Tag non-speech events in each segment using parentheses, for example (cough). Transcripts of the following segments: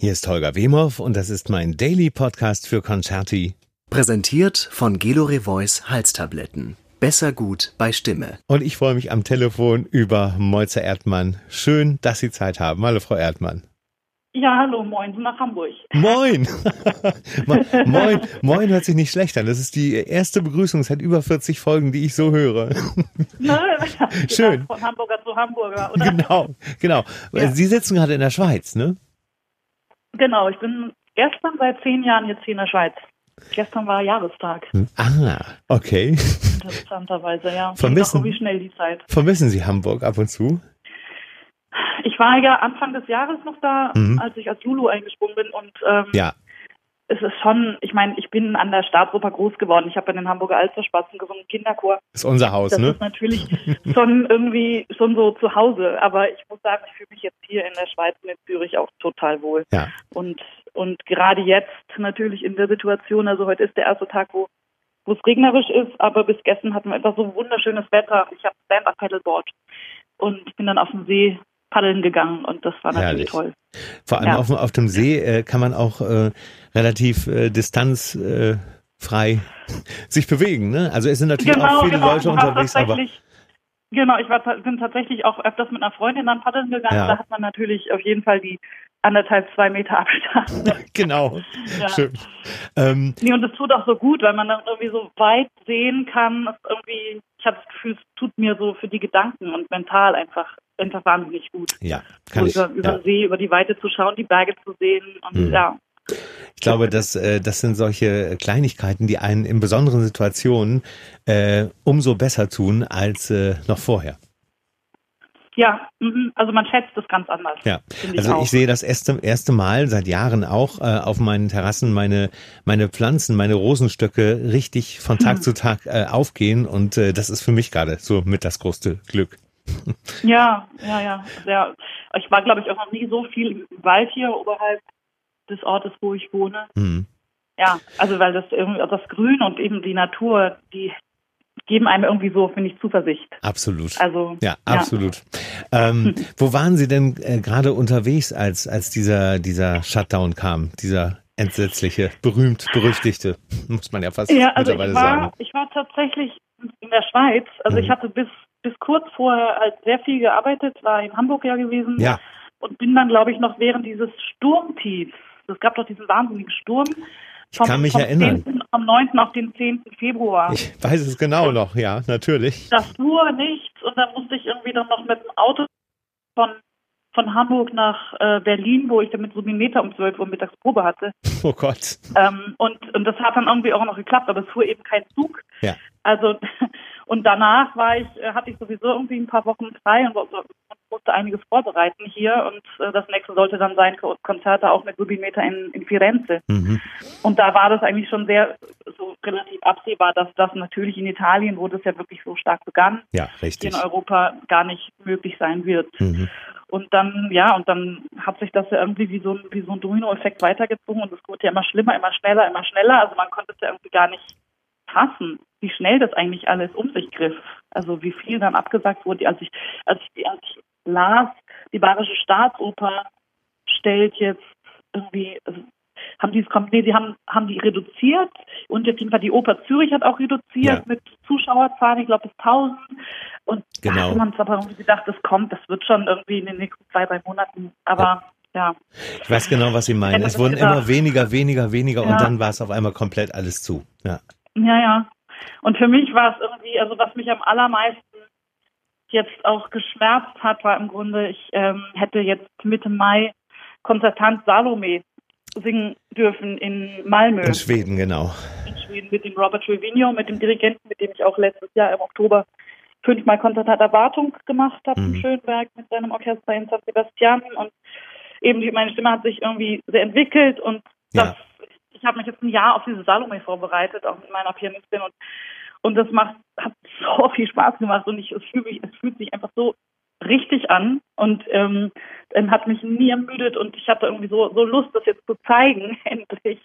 Hier ist Holger Wemhoff und das ist mein Daily Podcast für Concerti. Präsentiert von Gelore Voice Halstabletten. Besser gut bei Stimme. Und ich freue mich am Telefon über Moitze Erdmann. Schön, dass Sie Zeit haben. Hallo, Frau Erdmann. Ja, hallo, moin nach Hamburg. Moin! (laughs) moin, moin hört sich nicht schlecht an. Das ist die erste Begrüßung seit über 40 Folgen, die ich so höre. (laughs) Schön. Von Hamburger zu Hamburger, oder? Genau, genau. Ja. Sie sitzen gerade in der Schweiz, ne? Genau, ich bin gestern seit zehn Jahren jetzt hier in der Schweiz. Gestern war Jahrestag, Ah, okay. interessanterweise, ja. Vermissen- doch irgendwie schnell die Zeit. Vermissen Sie Hamburg ab und zu? Ich war ja Anfang des Jahres noch da, Mhm. als ich als Lulu eingesprungen bin und ähm, Ja, es ist schon, ich meine, ich bin an der Staatsoper groß geworden. Ich habe in den Hamburger Alsterspatzen gesungen, Kinderchor. ist unser Haus, Das ne? ist natürlich schon irgendwie schon so zu Hause. Aber ich muss sagen, ich fühle mich jetzt hier in der Schweiz und in Zürich auch total wohl. Ja. Und, und gerade jetzt natürlich in der Situation, also heute ist der erste Tag, wo wo es regnerisch ist, aber bis gestern hatten wir einfach so wunderschönes Wetter. Ich habe Stand-Up-Paddleboard und ich bin dann auf dem See paddeln gegangen und das war natürlich Herrlich. toll. Vor allem Ja. auf, auf dem See äh, kann man auch äh, relativ äh, distanzfrei äh, (laughs) sich bewegen. Ne? Also es sind natürlich auch viele Leute ich war unterwegs, aber Genau, ich war, bin tatsächlich auch öfters mit einer Freundin dann paddeln gegangen. Ja. Da hat man natürlich auf jeden Fall die anderthalb, zwei Meter Abstand. (laughs) genau. (laughs) Ja. Schön. Ähm, Nee, und es tut auch so gut, weil man dann irgendwie so weit sehen kann. Irgendwie, ich habe das Gefühl, es tut mir so für die Gedanken und mental einfach, einfach wahnsinnig gut. ja, kann so ich. über, über Ja. See, über die Weite zu schauen, die Berge zu sehen und Mhm. ja. Ich glaube, dass, äh, das sind solche Kleinigkeiten, die einen in besonderen Situationen äh, umso besser tun als äh, noch vorher. Ja, mhm. also man schätzt es ganz anders. Ja, also auch. ich sehe das erste, erste Mal seit Jahren auch äh, auf meinen Terrassen meine, meine Pflanzen, meine Rosenstöcke richtig von Tag Hm. zu Tag äh, aufgehen und äh, das ist für mich gerade so mit das größte Glück. Ja, ja, ja. Sehr. Ich war, glaube ich, auch noch nie so viel im Wald hier oberhalb des Ortes, wo ich wohne. Mhm. Ja, also weil das irgendwie das Grün und eben die Natur, die geben einem irgendwie so, finde ich, Zuversicht. Absolut. Also Ja, absolut. Ähm, (laughs) wo waren Sie denn äh, gerade unterwegs, als, als dieser, dieser Shutdown kam, dieser entsetzliche, berühmt, berüchtigte, (laughs) muss man ja fast Ja, also mittlerweile ich war, sagen. ich war tatsächlich in der Schweiz. Also Mhm. ich hatte bis bis kurz vorher halt sehr viel gearbeitet, war in Hamburg ja gewesen Ja, und bin dann, glaube ich, noch während dieses Sturmtiefs. Es gab doch diesen wahnsinnigen Sturm. ich kann mich erinnern. 10., vom 9. auf den 10. Februar. Ich weiß es genau noch, ja, natürlich. das fuhr nichts und dann musste ich irgendwie dann noch mit dem Auto von, von Hamburg nach äh, Berlin, wo ich dann mit Submimeter um 12 Uhr mittags Probe hatte. Oh Gott. Ähm, und, und das hat dann irgendwie auch noch geklappt, aber es fuhr eben kein Zug. Ja. Also (laughs) und danach war ich, äh, hatte ich sowieso irgendwie ein paar Wochen frei und, und musste einiges vorbereiten hier und äh, das nächste sollte dann sein Ko- Konzerte auch mit Submimeter in, in Firenze. Mhm. Und da war das eigentlich schon sehr so relativ absehbar, dass das natürlich in Italien, wo das ja wirklich so stark begann, Ja, in Europa gar nicht möglich sein wird. Mhm. Und dann, ja, und dann hat sich das ja irgendwie wie so ein, wie so ein Dominoeffekt weitergezogen und es wurde ja immer schlimmer, immer schneller, immer schneller. Also man konnte es ja irgendwie gar nicht fassen, wie schnell das eigentlich alles um sich griff. Also wie viel dann abgesagt wurde, als ich, als ich, als ich las, die Bayerische Staatsoper stellt jetzt irgendwie, haben die es kom- nee, sie haben, haben die reduziert und auf jeden Fall die Oper Zürich hat auch reduziert Ja. mit Zuschauerzahlen, ich glaube bis 1000 und Genau. da hatte man es aber irgendwie gedacht, das kommt, das wird schon irgendwie in den nächsten zwei, drei Monaten, aber ja. Ich weiß genau, was Sie meinen. Es wurden immer weniger, weniger, weniger und Ja. dann war es auf einmal komplett alles zu. Ja. Ja, ja. Und für mich war es irgendwie, also was mich am allermeisten jetzt auch geschmerzt hat, war im Grunde, ich ähm, hätte jetzt Mitte Mai Konzertant Salome singen dürfen in Malmö, In Schweden, genau. in Schweden, mit dem Robert Trevino, mit dem Dirigenten, mit dem ich auch letztes Jahr im Oktober fünfmal Konzertant Erwartung gemacht habe Mhm. in Schönberg mit seinem Orchester in San Sebastian und eben meine Stimme hat sich irgendwie sehr entwickelt und das, Ja. ich habe mich jetzt ein Jahr auf diese Salome vorbereitet, auch mit meiner Pianistin und und das macht hat so viel Spaß gemacht und ich es fühlt mich, es fühlt sich einfach so richtig an und ähm, ähm, hat mich nie ermüdet und ich hatte irgendwie so so Lust, das jetzt zu zeigen (laughs) endlich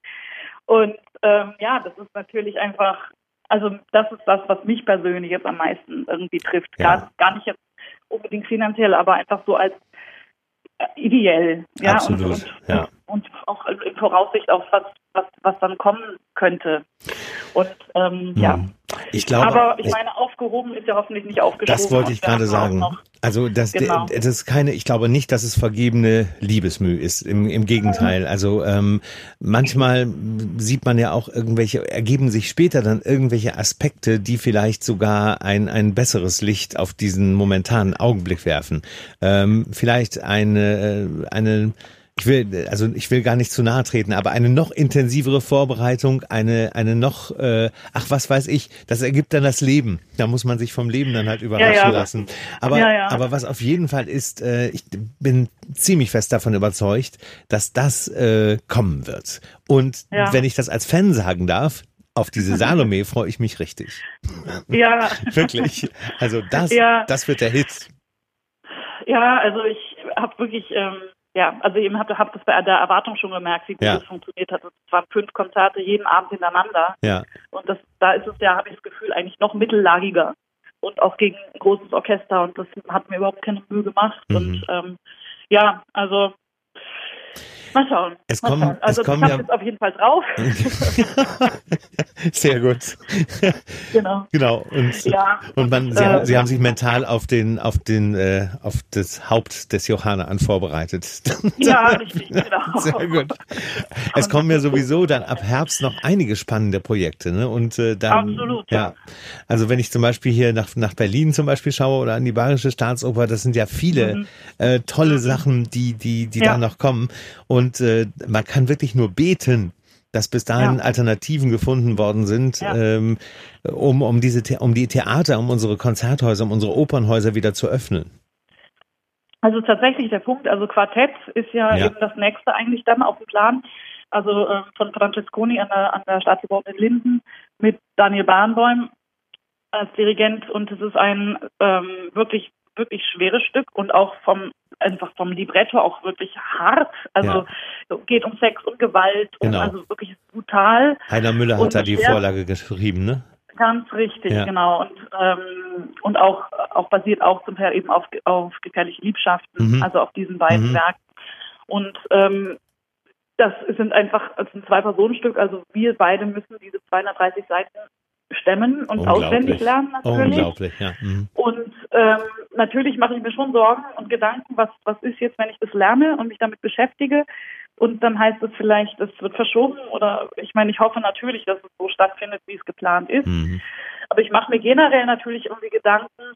und ähm, ja, das ist natürlich einfach also das ist das, was mich persönlich jetzt am meisten irgendwie trifft. Ja. Gar, gar nicht jetzt unbedingt finanziell, aber einfach so als ideell. Ja, Absolut, und, und, ja. und auch in Voraussicht auf was, was, was dann kommen könnte. Und ähm, ja. Hm. Ich glaube, Aber ich meine, aufgehoben ist ja hoffentlich nicht aufgeschoben. das wollte ich gerade sagen. Also das, Genau. das ist keine, ich glaube nicht, dass es vergebene Liebesmüh ist. Im, im Gegenteil. Also ähm, manchmal sieht man ja auch irgendwelche, ergeben sich später dann irgendwelche Aspekte, die vielleicht sogar ein, ein besseres Licht auf diesen momentanen Augenblick werfen. Ähm, vielleicht eine, äh, eine ich will, also ich will gar nicht zu nahe treten, aber eine noch intensivere Vorbereitung, eine, eine noch, äh, ach was weiß ich, das ergibt dann das Leben. Da muss man sich vom Leben dann halt überraschen Ja, ja. lassen. Aber, Ja, aber was auf jeden Fall ist, äh, ich bin ziemlich fest davon überzeugt, dass das äh, kommen wird. Und wenn ich das als Fan sagen darf, auf diese Salome (laughs) freue ich mich richtig. Ja, (laughs) Wirklich. Also das, das wird der Hit. ja, also ich habe wirklich, ähm, ja, also eben habe hab das bei der Erwartung schon gemerkt, wie gut Ja. es funktioniert hat. Es waren fünf Konzerte jeden Abend hintereinander. Ja. Und das, da ist es ja, habe ich das Gefühl, eigentlich noch mittellagiger und auch gegen ein großes Orchester und das hat mir überhaupt keine Mühe gemacht. Mhm. Und ähm, ja, also mal schauen. Es mal kommen- schauen. Also es kommen ich ja- habe jetzt auf jeden Fall drauf. (laughs) Sehr gut. genau. Genau. Und, Ja. und man, sie, Äh, haben, sie haben sich mental auf den, auf den, äh, auf das Haupt des Johanna vorbereitet. (laughs) Ja, richtig, genau. Sehr gut. Es kommen ja sowieso dann ab Herbst noch einige spannende Projekte, ne? Und äh, dann, Absolut, ja. ja. Also wenn ich zum Beispiel hier nach nach Berlin zum Beispiel schaue oder an die Bayerische Staatsoper, das sind ja viele äh, tolle Sachen, die die die Mhm. Ja. da noch kommen. Und äh, man kann wirklich nur beten, dass bis dahin Ja. Alternativen gefunden worden sind, Ja. ähm, um um diese The um die Theater, um unsere Konzerthäuser, um unsere Opernhäuser wieder zu öffnen. Also tatsächlich der Punkt, also Quartett ist ja, Ja. eben das nächste eigentlich dann auf dem Plan. Also ähm, von Francesconi an der, an der Staatsoper in Linden mit Daniel Barenboim als Dirigent und es ist ein ähm, wirklich wirklich schweres Stück und auch vom einfach vom Libretto auch wirklich hart. Also geht um Sex und Gewalt und Genau. also wirklich brutal. Heiner Müller hat da die ja. Vorlage geschrieben, ne? Ganz richtig, Ja. genau. Und, ähm, und auch, auch basiert auch zum Teil eben auf, auf gefährliche Liebschaften, Mhm. also auf diesen beiden Mhm. Werken. Und ähm, das sind einfach, es sind zwei Personenstück, also wir beide müssen diese 230 Seiten stemmen und auswendig lernen natürlich. Unglaublich, ja. Mhm. Und ähm, natürlich mache ich mir schon Sorgen und Gedanken, was, was ist jetzt, wenn ich das lerne und mich damit beschäftige. Und dann heißt es vielleicht, es wird verschoben oder ich meine, ich hoffe natürlich, dass es so stattfindet, wie es geplant ist. Mhm. Aber ich mache mir generell natürlich irgendwie Gedanken,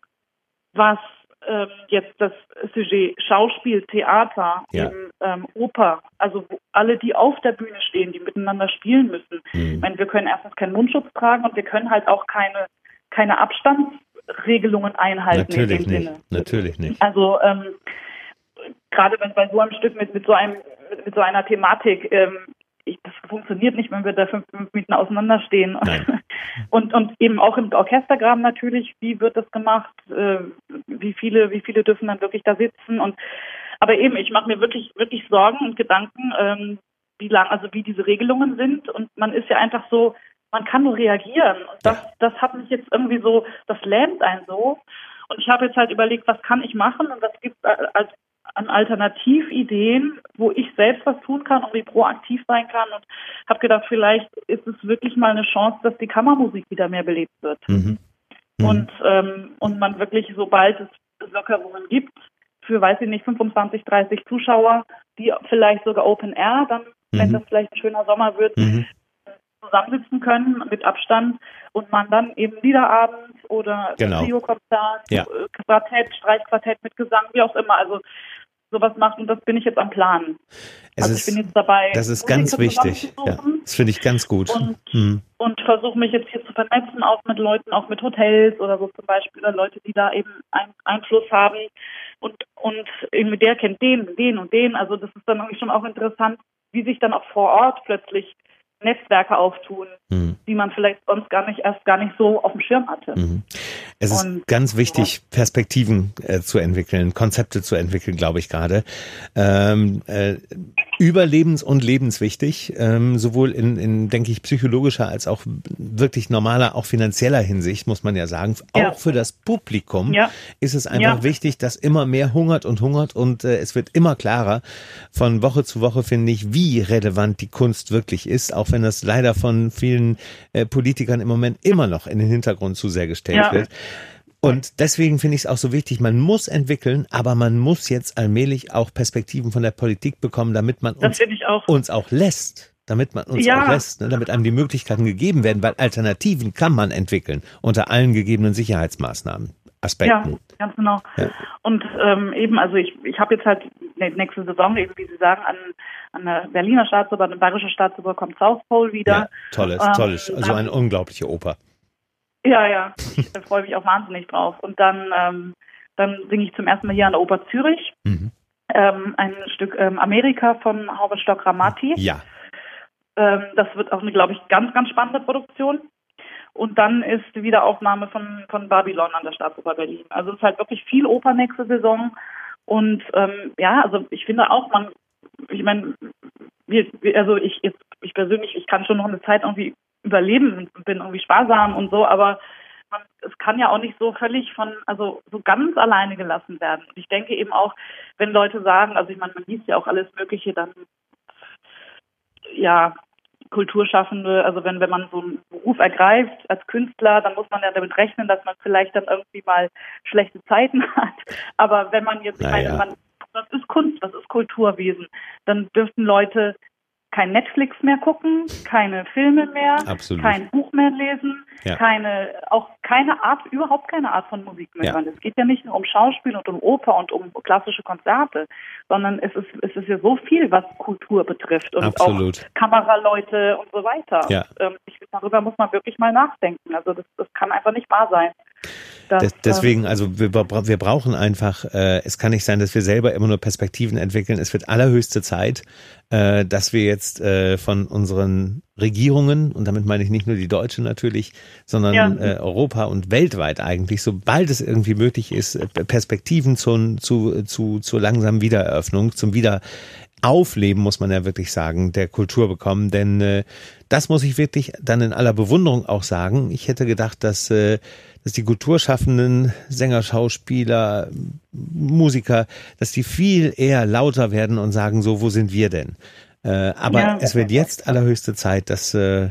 was ähm, jetzt das Sujet Schauspiel, Theater, Ja. eben, ähm, Oper, also alle, die auf der Bühne stehen, die miteinander spielen müssen. Mhm. Ich meine, wir können erstens keinen Mundschutz tragen und wir können halt auch keine, keine Abstandsregelungen einhalten Natürlich in dem nicht, Sinne. natürlich nicht. Also ähm, gerade wenn bei so einem Stück mit, mit so einem mit, mit so einer Thematik, ähm, ich, das funktioniert nicht, wenn wir da fünf, fünf Minuten auseinanderstehen. (laughs) Nein. Und und eben auch im Orchestergraben natürlich, wie wird das gemacht? Äh, wie viele wie viele dürfen dann wirklich da sitzen? Und aber eben, ich mache mir wirklich wirklich Sorgen und Gedanken, ähm, wie lang, also wie diese Regelungen sind. Und man ist ja einfach so, man kann nur reagieren. Und das, das hat mich jetzt irgendwie so, das lähmt einen so. Und ich habe jetzt halt überlegt, was kann ich machen und was gibt es als Alternativideen, wo ich selbst was tun kann und wie proaktiv sein kann und habe gedacht, vielleicht ist es wirklich mal eine Chance, dass die Kammermusik wieder mehr belebt wird. Mhm. Mhm. Und, ähm, und man wirklich, sobald es Lockerungen gibt, für, weiß ich nicht, 25, 30 Zuschauer, die vielleicht sogar Open Air, dann, wenn Mhm. das vielleicht ein schöner Sommer wird, Mhm. zusammensitzen können mit Abstand und man dann eben Liederabend oder Genau. Trio-Konzert, Ja. äh, Quartett, Streichquartett mit Gesang, wie auch immer, also sowas macht und das bin ich jetzt am Plan. Es also ist, ich bin jetzt dabei, das ist ganz wichtig. Ja, das finde ich ganz gut. Und- Mhm. und versuche mich jetzt hier zu vernetzen, auch mit Leuten, auch mit Hotels oder so zum Beispiel, oder Leute, die da eben einen Einfluss haben und, und eben der kennt den, den und den. Also das ist dann irgendwie schon auch interessant, wie sich dann auch vor Ort plötzlich Netzwerke auftun, Mhm. die man vielleicht sonst gar nicht erst gar nicht so auf dem Schirm hatte. Mhm. Es ist Und- ganz wichtig, Perspektiven äh, zu entwickeln, Konzepte zu entwickeln, glaube ich gerade. Ähm, äh, überlebens- und lebenswichtig, ähm, sowohl in, in, denke ich, psychologischer als auch wirklich normaler, auch finanzieller Hinsicht, muss man ja sagen. Ja. Auch für das Publikum ja. ist es einfach ja. wichtig, dass immer mehr hungert und hungert und äh, es wird immer klarer von Woche zu Woche, finde ich, wie relevant die Kunst wirklich ist, auch wenn das leider von vielen äh, Politikern im Moment immer noch in den Hintergrund zu sehr gestellt wird. Und deswegen finde ich es auch so wichtig, man muss entwickeln, aber man muss jetzt allmählich auch Perspektiven von der Politik bekommen, damit man uns auch. uns auch lässt. Damit man uns ja. auch lässt, ne, damit einem die Möglichkeiten gegeben werden, weil Alternativen kann man entwickeln unter allen gegebenen Sicherheitsmaßnahmen. Aspekten. Ja, ganz genau. Ja. Und ähm, eben, also ich, ich habe jetzt halt nächste Saison, eben wie Sie sagen, an, an der Berliner Staatsoper, an der Bayerischen Staatsoper kommt South Pole wieder. Ja, tolles, ähm, tolles, also eine unglaubliche Oper. Ja, ja, (laughs) ich freue mich auch wahnsinnig drauf. Und dann, ähm, dann singe ich zum ersten Mal hier an der Oper Zürich mhm. ähm, ein Stück ähm, Amerika von Howard Stock Ramati. Ja. Ähm, das wird auch eine, glaube ich, ganz, ganz spannende Produktion. Und dann ist die Wiederaufnahme von, von Babylon an der Staatsoper Berlin. Also es ist halt wirklich viel Oper nächste Saison. Und ähm, ja, also ich finde auch, man, ich meine, also ich jetzt, ich persönlich, ich kann schon noch eine Zeit irgendwie überleben und bin irgendwie sparsam und so, aber man, es kann ja auch nicht so völlig von, also so ganz alleine gelassen werden. Und ich denke eben auch, wenn Leute sagen, also ich meine, man liest ja auch alles Mögliche, dann ja, Kulturschaffende, also wenn, wenn man so einen Beruf ergreift als Künstler, dann muss man ja damit rechnen, dass man vielleicht dann irgendwie mal schlechte Zeiten (laughs) hat. Aber wenn man jetzt, ich meine, man, was ist Kunst, was ist Kulturwesen, dann dürften Leute kein Netflix mehr gucken, keine Filme mehr, Absolut. kein Buch mehr lesen, ja. keine, auch keine Art, überhaupt keine Art von Musik mehr hören. Es geht ja nicht nur um Schauspiel und um Oper und um klassische Konzerte, sondern es ist, es ist ja so viel, was Kultur betrifft und Absolut. auch Kameraleute und so weiter. Ja. Und, ähm, ich, darüber muss man wirklich mal nachdenken. Also das, das kann einfach nicht wahr sein. Das, deswegen, also wir, wir brauchen einfach, äh, es kann nicht sein, dass wir selber immer nur Perspektiven entwickeln. Es wird allerhöchste Zeit, äh, dass wir jetzt äh, von unseren Regierungen, und damit meine ich nicht nur die deutsche natürlich, sondern ja. äh, Europa und weltweit eigentlich, sobald es irgendwie möglich ist, äh, Perspektiven zu, zu, zu, zur langsamen Wiedereröffnung, zum Wiederaufleben, muss man ja wirklich sagen, der Kultur bekommen. Denn äh, das muss ich wirklich dann in aller Bewunderung auch sagen. Ich hätte gedacht, dass äh, dass die Kulturschaffenden, Sänger, Schauspieler, Musiker, dass die viel eher lauter werden und sagen, so, wo sind wir denn? Äh, aber ja, es wird jetzt allerhöchste Zeit, dass, äh,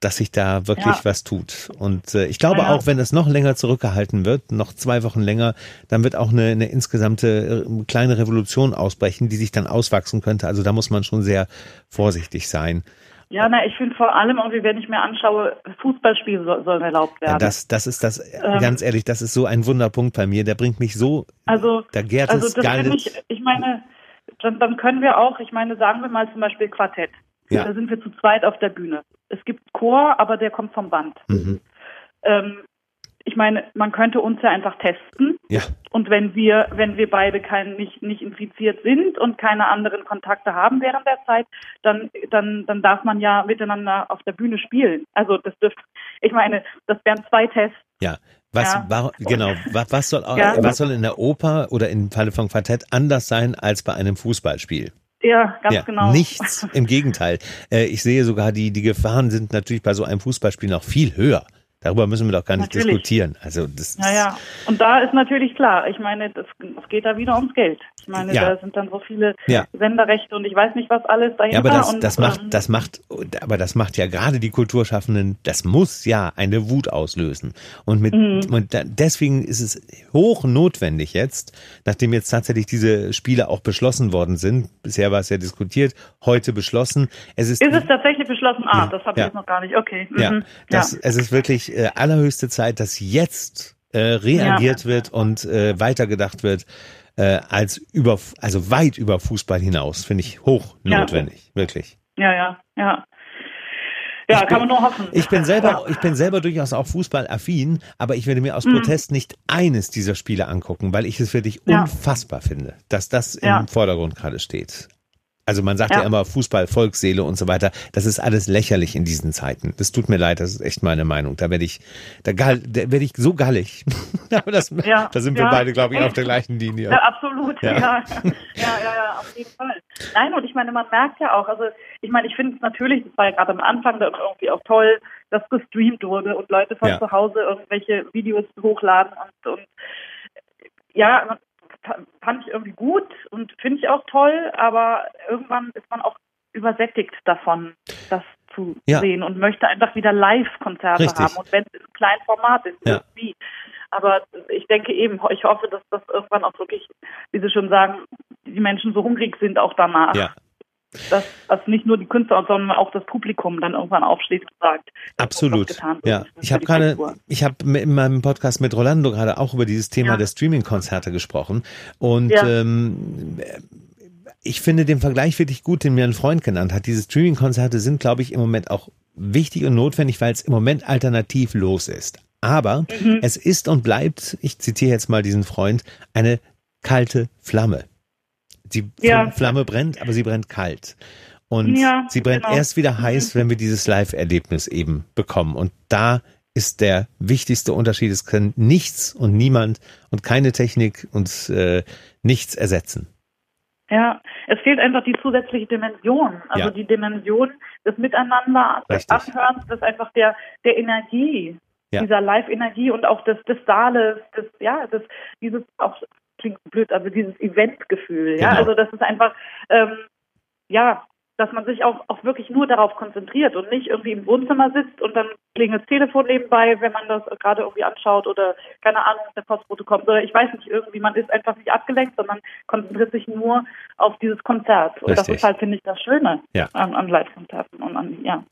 dass sich da wirklich ja. was tut. Und äh, ich glaube ja, auch, wenn es noch länger zurückgehalten wird, noch zwei Wochen länger, dann wird auch eine, eine insgesamte äh, kleine Revolution ausbrechen, die sich dann auswachsen könnte. Also da muss man schon sehr vorsichtig sein. Ja, na, ich finde vor allem irgendwie, wenn ich mir anschaue, Fußballspiele soll, sollen erlaubt werden. Das, das ist das, ähm, ganz ehrlich, das ist so ein Wunderpunkt bei mir. Der bringt mich so, also, da gärt also es das gar nicht. Ich, ich meine, dann, dann können wir auch, ich meine, sagen wir mal zum Beispiel Quartett. Ja. Da sind wir zu zweit auf der Bühne. Es gibt Chor, aber der kommt vom Band. Mhm. Ähm, ich meine, man könnte uns ja einfach testen. Ja. Und wenn wir, wenn wir beide kein, nicht, nicht infiziert sind und keine anderen Kontakte haben während der Zeit, dann, dann, dann darf man ja miteinander auf der Bühne spielen. Also das dürfte, ich meine, das wären zwei Tests. Ja. Was, ja. war, genau, (laughs) was, was soll, ja. was soll in der Oper oder im Falle von Quartett anders sein als bei einem Fußballspiel? Ja, ganz ja, genau. Nichts, (laughs) im Gegenteil. Äh, ich sehe sogar, die, die Gefahren sind natürlich bei so einem Fußballspiel noch viel höher. Darüber müssen wir doch gar nicht natürlich. diskutieren. Also das, ja, ja. Und da ist natürlich klar, ich meine, es geht da wieder ums Geld. Ich meine, ja. da sind dann so viele ja. Senderrechte und ich weiß nicht, was alles dahinter. Ja, aber das, und, das macht, ähm, das macht, aber das macht ja gerade die Kulturschaffenden, das muss ja eine Wut auslösen. Und mit, mhm. und deswegen ist es hoch notwendig jetzt, nachdem jetzt tatsächlich diese Spiele auch beschlossen worden sind. Bisher war es ja diskutiert, heute beschlossen. Es ist, ist es tatsächlich beschlossen? Ah, ja. das habe ich jetzt noch gar nicht. Okay. Mhm. Ja, das, es ist wirklich äh, allerhöchste Zeit, dass jetzt äh, reagiert wird und äh, weitergedacht wird äh, als über, also weit über Fußball hinaus, finde ich hoch notwendig, ja. wirklich. Ja, ja, ja. Ja, ich kann bin, man nur hoffen. Ich bin selber, ich bin selber durchaus auch Fußballaffin, aber ich werde mir aus mhm. Protest nicht eines dieser Spiele angucken, weil ich es wirklich ja. unfassbar finde, dass das im Vordergrund gerade steht. Also man sagt ja, ja immer Fußball, Volksseele und so weiter. Das ist alles lächerlich in diesen Zeiten. Das tut mir leid, das ist echt meine Meinung. Da werde ich, da, da werde ich so gallig. (laughs) Aber das, ja, da sind wir beide, glaube ich, auf der gleichen Linie. Ja, absolut. Ja. Ja. ja, ja, ja, auf jeden Fall. Nein, und ich meine, man merkt ja auch, also ich meine, ich finde es natürlich, das war ja gerade am Anfang da irgendwie auch toll, dass gestreamt wurde und Leute von zu Hause irgendwelche Videos hochladen und, und ja, fand ich irgendwie gut und finde ich auch toll, aber irgendwann ist man auch übersättigt davon, das zu ja. sehen und möchte einfach wieder Live-Konzerte haben und wenn es im kleinen Format ist, ja. irgendwie. Aber ich denke eben, ich hoffe, dass das irgendwann auch wirklich, wie Sie schon sagen, die Menschen so hungrig sind auch danach. Ja dass, dass nicht nur die Künstler, sondern auch das Publikum dann irgendwann aufsteht und sagt, absolut. Ja, ich habe gerade, ich habe in meinem Podcast mit Rolando gerade auch über dieses Thema ja. der Streaming-Konzerte gesprochen und ja. ähm, ich finde den Vergleich wirklich gut, den mir ein Freund genannt hat. Diese Streaming-Konzerte sind, glaube ich, im Moment auch wichtig und notwendig, weil es im Moment alternativlos ist. Aber mhm. es ist und bleibt, ich zitiere jetzt mal diesen Freund, eine kalte Flamme. Die ja. Flamme brennt, aber sie brennt kalt. Und ja, sie brennt genau. erst wieder heiß, wenn wir dieses Live-Erlebnis eben bekommen. Und da ist der wichtigste Unterschied. Es kann nichts und niemand und keine Technik uns äh, nichts ersetzen. Ja, es fehlt einfach die zusätzliche Dimension. Also ja. die Dimension des Miteinander, des Anhörens, des einfach der, der Energie, ja. dieser Live-Energie und auch des, des Saales, des, ja, des, dieses auch klingt blöd, aber dieses Eventgefühl, ja, genau. also das ist einfach, ähm, ja, dass man sich auch, auch wirklich nur darauf konzentriert und nicht irgendwie im Wohnzimmer sitzt und dann klingelt das Telefon nebenbei, wenn man das gerade irgendwie anschaut oder keine Ahnung, der Postbote kommt oder ich weiß nicht, irgendwie, man ist einfach nicht abgelenkt, sondern konzentriert sich nur auf dieses Konzert. Und Richtig. das ist halt, finde ich, das Schöne ja. an, an Live-Konzerten und an, ja.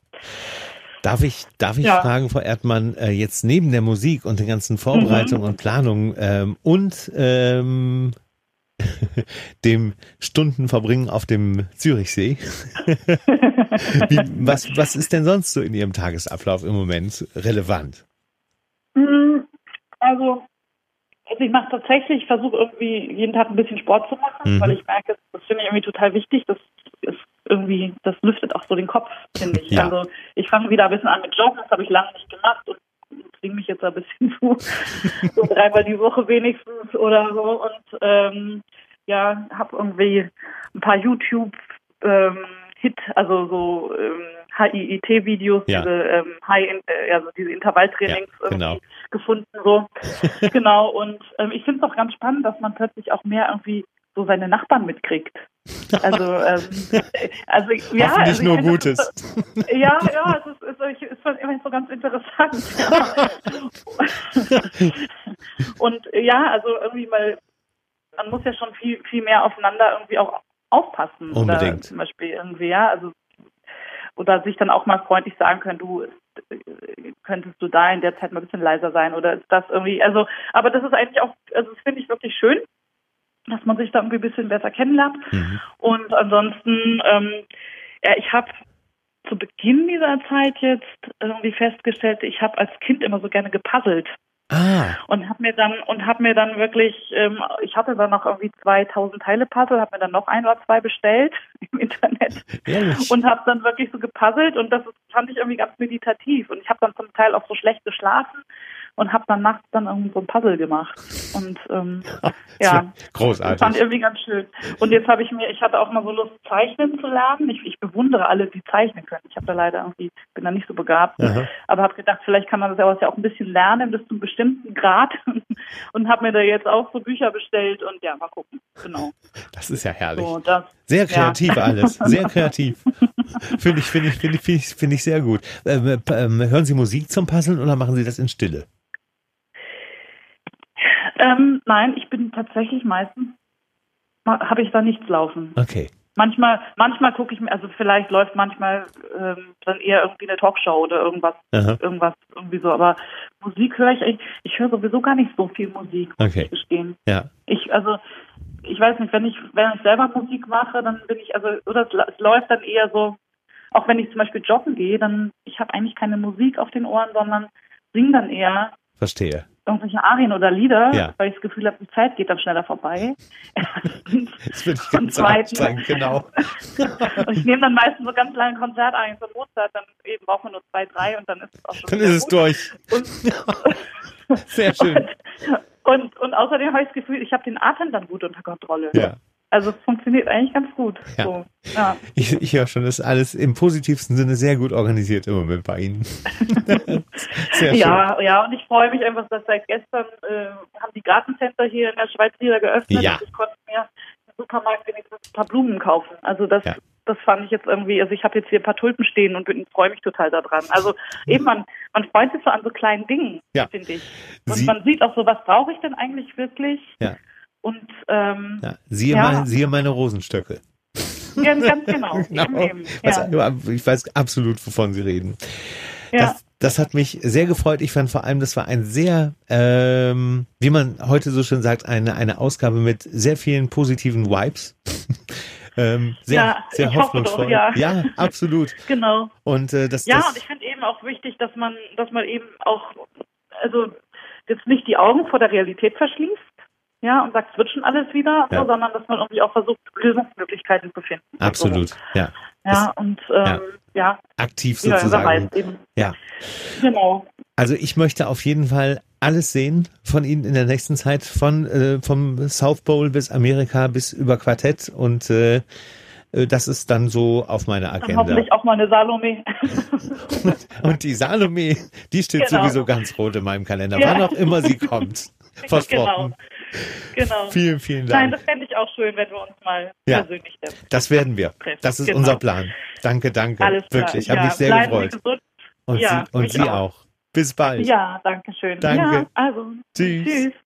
Darf ich, darf ich ja. fragen, Frau Erdmann, äh, jetzt neben der Musik und den ganzen Vorbereitungen mhm. und Planungen ähm, und ähm, (laughs) dem Stundenverbringen auf dem Zürichsee. (laughs) Wie, was, was ist denn sonst so in Ihrem Tagesablauf im Moment relevant? Mhm. Also, also ich mache tatsächlich, ich versuche irgendwie jeden Tag ein bisschen Sport zu machen, mhm. weil ich merke, das finde ich irgendwie total wichtig. Das ist irgendwie, das lüftet auch so den Kopf, finde ich. Ja. Also ich fange wieder ein bisschen an mit Joggen, das habe ich lange nicht gemacht und zwinge mich jetzt ein bisschen zu, (laughs) so dreimal die Woche wenigstens oder so und ähm, ja, habe irgendwie ein paar YouTube ähm, Hit, also so ähm, HIIT-Videos, ja. diese ähm, High, äh, also diese Intervalltrainings ja, genau. gefunden so. (laughs) genau. Und ähm, ich finde es auch ganz spannend, dass man plötzlich auch mehr irgendwie so seine Nachbarn mitkriegt. Also, ähm, (laughs) also ja. Nicht also, nur Gutes. So, ja, ja, es ist, ist, ist, ist immer so ganz interessant. Ja. (laughs) Und ja, also irgendwie mal, man muss ja schon viel, viel mehr aufeinander irgendwie auch aufpassen. Unbedingt. Oder zum Beispiel irgendwie, ja, also oder sich dann auch mal freundlich sagen können, du könntest du da in der Zeit mal ein bisschen leiser sein oder ist das irgendwie, also, aber das ist eigentlich auch, also das finde ich wirklich schön dass man sich da irgendwie ein bisschen besser kennenlernt. Mhm. Und ansonsten, ähm, ja, ich habe zu Beginn dieser Zeit jetzt irgendwie festgestellt, ich habe als Kind immer so gerne gepuzzelt. Ah. Und habe mir dann und habe mir dann wirklich, ähm, ich hatte dann noch irgendwie 2000 Teile Puzzle, habe mir dann noch ein oder zwei bestellt (laughs) im Internet Ehrlich? und habe dann wirklich so gepuzzelt und das fand ich irgendwie ganz meditativ und ich habe dann zum Teil auch so schlecht geschlafen und habe dann nachts dann irgendwie so ein Puzzle gemacht. Und ähm, (laughs) ja, großartig. Fand irgendwie ganz schön. Und jetzt habe ich mir, ich hatte auch mal so Lust, zeichnen zu lernen. Ich, ich bewundere alle, die zeichnen können. Ich habe da leider irgendwie, bin da nicht so begabt. Aha. Aber habe gedacht, vielleicht kann man das ja auch ein bisschen lernen bis zu einem bestimmten Grad. (laughs) und habe mir da jetzt auch so Bücher bestellt und ja, mal gucken. Genau. Das ist ja herrlich. So, das, sehr kreativ ja. alles. (laughs) Sehr kreativ. finde ich, finde ich, finde ich, finde ich, find ich sehr gut. Ähm, ähm, hören Sie Musik zum Puzzeln oder machen Sie das in Stille? Ähm, nein, ich bin tatsächlich meistens, habe ich da nichts laufen. Okay. Manchmal, manchmal gucke ich mir, also vielleicht läuft manchmal ähm, dann eher irgendwie eine Talkshow oder irgendwas, Aha. irgendwas irgendwie so. Aber Musik höre ich, ich höre sowieso gar nicht so viel Musik, muss okay. ich gestehen. Ja. Ich, also, ich weiß nicht, wenn ich, wenn ich selber Musik mache, dann bin ich, also, oder es, es läuft dann eher so, auch wenn ich zum Beispiel joggen gehe, dann, ich habe eigentlich keine Musik auf den Ohren, sondern singe dann eher. Verstehe irgendwelche Arien oder Lieder, Ja. weil ich das Gefühl habe, die Zeit geht dann schneller vorbei. (laughs) Das würde ich (laughs) Und ganz anstrengend, genau. (laughs) und ich nehme dann meistens so ganz lange Konzertarien von Mozart, dann eben braucht man nur zwei, drei und dann ist es auch schon Dann ist es gut. durch. Und, Sehr schön. und, und außerdem habe ich das Gefühl, ich habe den Atem dann gut unter Kontrolle. Ja. Also es funktioniert eigentlich ganz gut. Ja. So, ja. Ich, ich höre schon, das ist alles im positivsten Sinne sehr gut organisiert im Moment bei Ihnen. (laughs) Sehr schön. Ja, ja, und ich freue mich einfach, dass seit gestern äh, haben die Gartencenter hier in der Schweiz wieder geöffnet Ja. und ich konnte mir im Supermarkt wenigstens ein paar Blumen kaufen. Also das, Ja. das fand ich jetzt irgendwie, also ich habe jetzt hier ein paar Tulpen stehen und bin- freue mich total daran. Also eben, man, man freut sich so an so kleinen Dingen, finde ich. Und Sie- man sieht auch so, was brauche ich denn eigentlich wirklich? Ja. Und ähm, Ja, siehe, Ja. Mein, siehe meine Rosenstöcke. ganz, ganz genau. (laughs) Genau. Eben, Ja. Ich weiß absolut, wovon Sie reden. ja. Das, das hat mich sehr gefreut. Ich fand vor allem, das war ein sehr, ähm, wie man heute so schön sagt, eine, eine Ausgabe mit sehr vielen positiven Vibes. (laughs) ähm, sehr, Ja, sehr hoffe doch, hoffnungsvoll. ja. ja, absolut. (laughs) genau. Und äh, das, Ja, das und ich finde eben auch wichtig, dass man, dass man eben auch, also jetzt nicht die Augen vor der Realität verschließt, ja, und sagt, es wird schon alles wieder, Ja. so, sondern dass man irgendwie auch versucht, Lösungsmöglichkeiten zu finden. absolut, ja, Ja, und ähm, ja, aktiv sozusagen. Ja. Genau. Also ich möchte auf jeden Fall alles sehen von Ihnen in der nächsten Zeit, von äh, vom South Bowl bis Amerika bis über Quartett und äh, äh, das ist dann so auf meiner Dann Agenda. hoffentlich auch mal eine Salome. (laughs) Und die Salome, die steht Genau. sowieso ganz rot in meinem Kalender, Ja. wann auch immer sie kommt. (laughs) Versprochen. Genau. (laughs) genau. Vielen, vielen Nein, Dank. das fände ich auch schön, wenn wir uns mal Ja. persönlich treffen. Das werden wir. Das ist Genau. unser Plan. Danke, danke. Alles klar. Wirklich, habe ja, mich sehr bleiben gefreut. Sie gesund. Und Ja, Sie, und Sie auch. auch. Bis bald. Ja, danke schön. Danke. Ja, also. Tschüss. Tschüss.